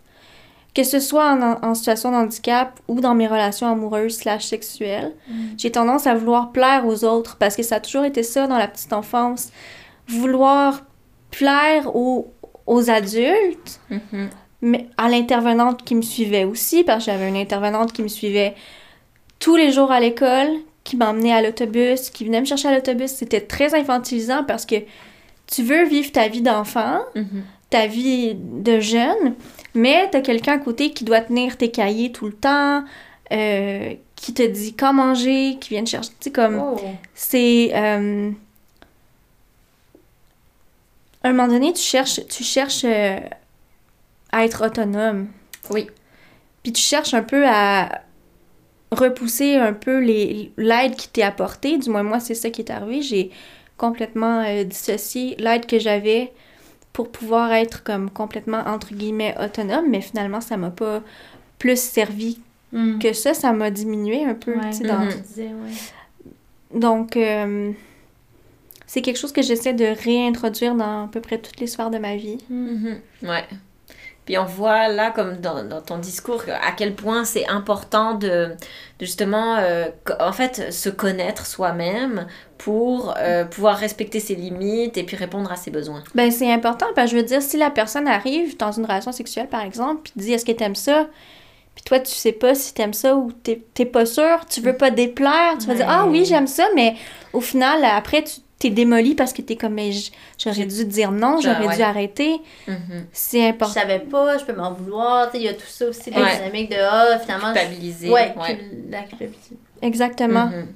Speaker 3: que ce soit en, en situation de handicap ou dans mes relations amoureuses slash sexuelles. J'ai tendance à vouloir plaire aux autres parce que ça a toujours été ça dans la petite enfance. vouloir plaire aux, aux adultes,
Speaker 1: Mhm.
Speaker 3: Mais à l'intervenante qui me suivait aussi, parce que j'avais une intervenante qui me suivait tous les jours à l'école, qui m'emmenait à l'autobus, qui venait me chercher à l'autobus. C'était très infantilisant parce que tu veux vivre ta vie d'enfant,
Speaker 1: Mhm.
Speaker 3: ta vie de jeune, mais t'as quelqu'un à côté qui doit tenir tes cahiers tout le temps, euh, qui te dit quand manger, qui vient te chercher. Tu sais, comme.
Speaker 2: Oh.
Speaker 3: C'est. euh, à un moment donné, tu cherches, tu cherches euh, à être autonome.
Speaker 1: Oui.
Speaker 3: Puis tu cherches un peu à repousser un peu les- l'aide qui t'est apportée. Du moins, moi, c'est ça qui est arrivé. J'ai complètement euh, dissocié l'aide que j'avais pour pouvoir être comme complètement, entre guillemets, autonome. Mais finalement, ça m'a pas plus servi
Speaker 2: Mm.
Speaker 3: que ça. Ça m'a diminué un peu,
Speaker 2: Ouais.
Speaker 3: tu sais, dans-.
Speaker 2: Tu disais, ouais.
Speaker 3: donc, euh, c'est quelque chose que j'essaie de réintroduire dans à peu près toutes les sphères de ma vie.
Speaker 1: Mhm. Ouais. Puis on voit là, comme dans, dans ton discours, à quel point c'est important de, de justement, euh, en fait, se connaître soi-même pour euh, pouvoir respecter ses limites et puis répondre à ses besoins.
Speaker 3: Ben, c'est important, parce que je veux dire, si la personne arrive dans une relation sexuelle, par exemple, puis dit est-ce que t'aimes ça? Puis toi, tu sais pas si t'aimes ça ou t'es pas sûr, tu veux pas déplaire, tu vas dire
Speaker 1: Ouais.
Speaker 3: ah oui, j'aime ça, mais au final, après, tu t'es démoli parce que t'es comme mais j'aurais dû dire non,
Speaker 1: Ah,
Speaker 3: j'aurais
Speaker 1: ouais.
Speaker 3: dû arrêter.
Speaker 1: Mhm.
Speaker 3: C'est
Speaker 2: Je
Speaker 3: important.
Speaker 2: savais pas, je peux m'en vouloir. Tu sais, il y a tout ça aussi, la
Speaker 1: Ouais.
Speaker 2: dynamique de ah, finalement. je-
Speaker 1: Culpabiliser.
Speaker 2: Ouais,
Speaker 1: ouais.
Speaker 2: cul- la culpabilité.
Speaker 3: Exactement.
Speaker 1: Mhm.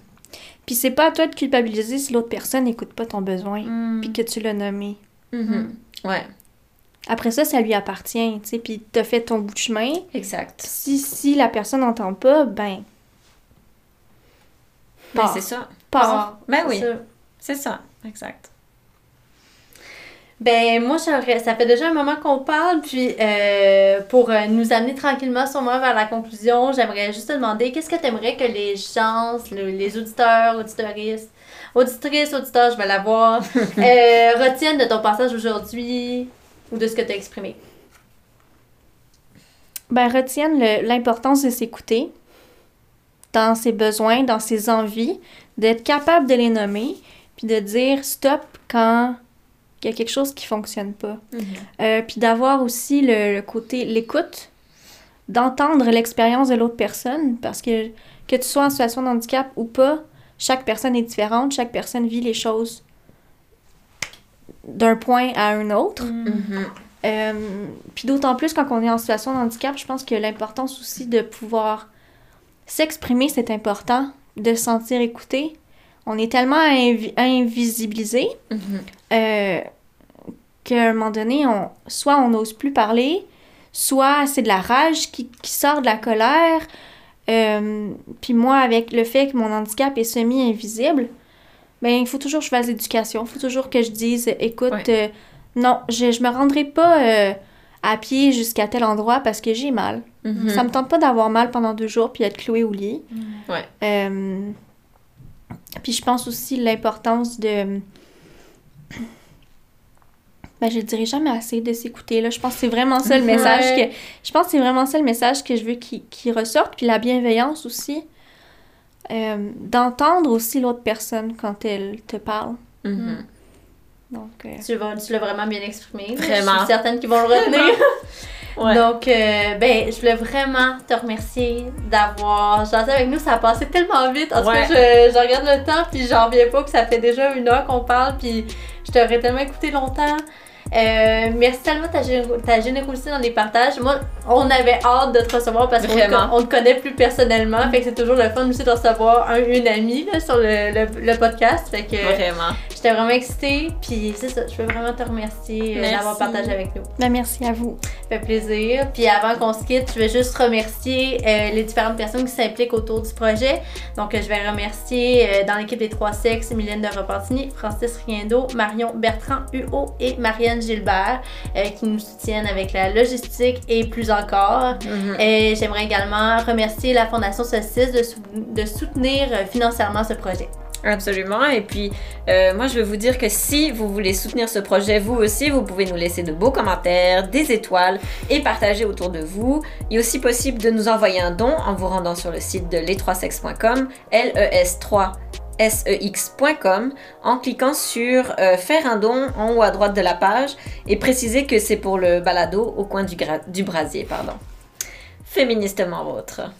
Speaker 3: Puis c'est pas à toi de culpabiliser si l'autre personne n'écoute pas ton besoin,
Speaker 2: Mm.
Speaker 3: puis que tu l'as nommé.
Speaker 1: Mhm. Ouais,
Speaker 3: Après ça, ça lui appartient, tu sais, puis t'as fait ton bout de chemin.
Speaker 1: exact.
Speaker 3: Si, si la personne n'entend pas, ben...
Speaker 1: Ben, c'est ça.
Speaker 3: Pars.
Speaker 1: Ben
Speaker 2: C'est
Speaker 1: oui,
Speaker 2: ça.
Speaker 1: C'est ça. Exact.
Speaker 2: Ben, moi, j'aurais- ça fait déjà un moment qu'on parle, puis euh, pour euh, nous amener tranquillement sûrement vers la conclusion, j'aimerais juste te demander qu'est-ce que tu aimerais que les gens, le- les auditeurs, auditoristes, auditrices, auditeurs, je vais l'avoir, euh, retiennent de ton passage aujourd'hui ou de ce que tu as exprimé?
Speaker 3: Ben, retiennent le- l'importance de s'écouter dans ses besoins, dans ses envies, d'être capable de les nommer, puis de dire stop quand il y a quelque chose qui fonctionne pas.
Speaker 1: Mhm.
Speaker 3: Euh, puis d'avoir aussi le, le côté, l'écoute, d'entendre l'expérience de l'autre personne, parce que que tu sois en situation de handicap ou pas, chaque personne est différente, chaque personne vit les choses d'un point à un autre.
Speaker 1: Mhm.
Speaker 3: Euh, puis d'autant plus quand on est en situation de handicap, je pense que l'importance aussi de pouvoir s'exprimer, c'est important, de se sentir écouté. On est tellement invi- invisibilisé
Speaker 1: Mhm.
Speaker 3: euh, qu'à un moment donné, on, soit on n'ose plus parler, soit c'est de la rage qui, qui sort de la colère. Euh, puis moi, avec le fait que mon handicap est semi-invisible, ben il faut toujours que je fasse l'éducation. Il faut toujours que je dise, écoute,
Speaker 1: Ouais.
Speaker 3: euh, non, je, je me rendrai pas euh, à pied jusqu'à tel endroit parce que j'ai mal.
Speaker 1: Mhm.
Speaker 3: Ça me tente pas d'avoir mal pendant deux jours puis être clouée au lit.
Speaker 1: Ouais.
Speaker 3: Puis je pense aussi l'importance de. Ben, je dirais jamais assez de s'écouter. Là. Je pense que c'est vraiment ça le message
Speaker 2: Ouais.
Speaker 3: que. Je pense que c'est vraiment ça le message que je veux qu'il qu'il ressorte. Puis la bienveillance aussi. Euh, D'entendre aussi l'autre personne quand elle te parle.
Speaker 1: Mhm.
Speaker 3: Donc. euh,
Speaker 2: Tu vas- tu l'as vraiment bien exprimé.
Speaker 1: Vraiment.
Speaker 2: Je suis certaine qu'ils vont le retenir.
Speaker 1: Ouais.
Speaker 2: Donc, euh, ben, je voulais vraiment te remercier d'avoir jasé avec nous. Ça a passé tellement vite. En tout
Speaker 1: Ouais.
Speaker 2: cas, je, je regarde le temps, puis j'en reviens pas que ça fait déjà une heure qu'on parle, puis je t'aurais tellement écouté longtemps. Euh, merci tellement de ta, ta générosité dans les partages. Moi, on avait hâte de te recevoir parce qu'on on te connaît plus personnellement. Fait que c'est toujours le fun aussi de recevoir un, une amie là, sur le, le, le podcast. Fait que
Speaker 1: Vraiment.
Speaker 2: j'étais vraiment excitée. Puis c'est ça, je veux vraiment te remercier euh,
Speaker 1: Merci.
Speaker 2: d'avoir partagé avec nous.
Speaker 3: ben, merci à vous.
Speaker 2: Ça fait plaisir. Puis avant qu'on se quitte, je vais juste remercier euh, les différentes personnes qui s'impliquent autour du projet. Donc, euh, je vais remercier euh, dans l'équipe des trois sexes Mylène de Repentigny, Francis Riendo, Marion Bertrand Huot et Marianne Gilbert euh, qui nous soutiennent avec la logistique et plus encore.
Speaker 1: Mhm.
Speaker 2: Et j'aimerais également remercier la Fondation Solstice de, sou- de soutenir euh, financièrement ce projet.
Speaker 1: Absolument. Et puis, euh, moi, je veux vous dire que si vous voulez soutenir ce projet, vous aussi, vous pouvez nous laisser de beaux commentaires, des étoiles et partager autour de vous. Il est aussi possible de nous envoyer un don en vous rendant sur le site de les3sex.com, L-E-S 3 sex.com en cliquant sur euh, Faire un don en haut à droite de la page et préciser que c'est pour le balado au coin du, brasier. Pardon. Féministement vôtre.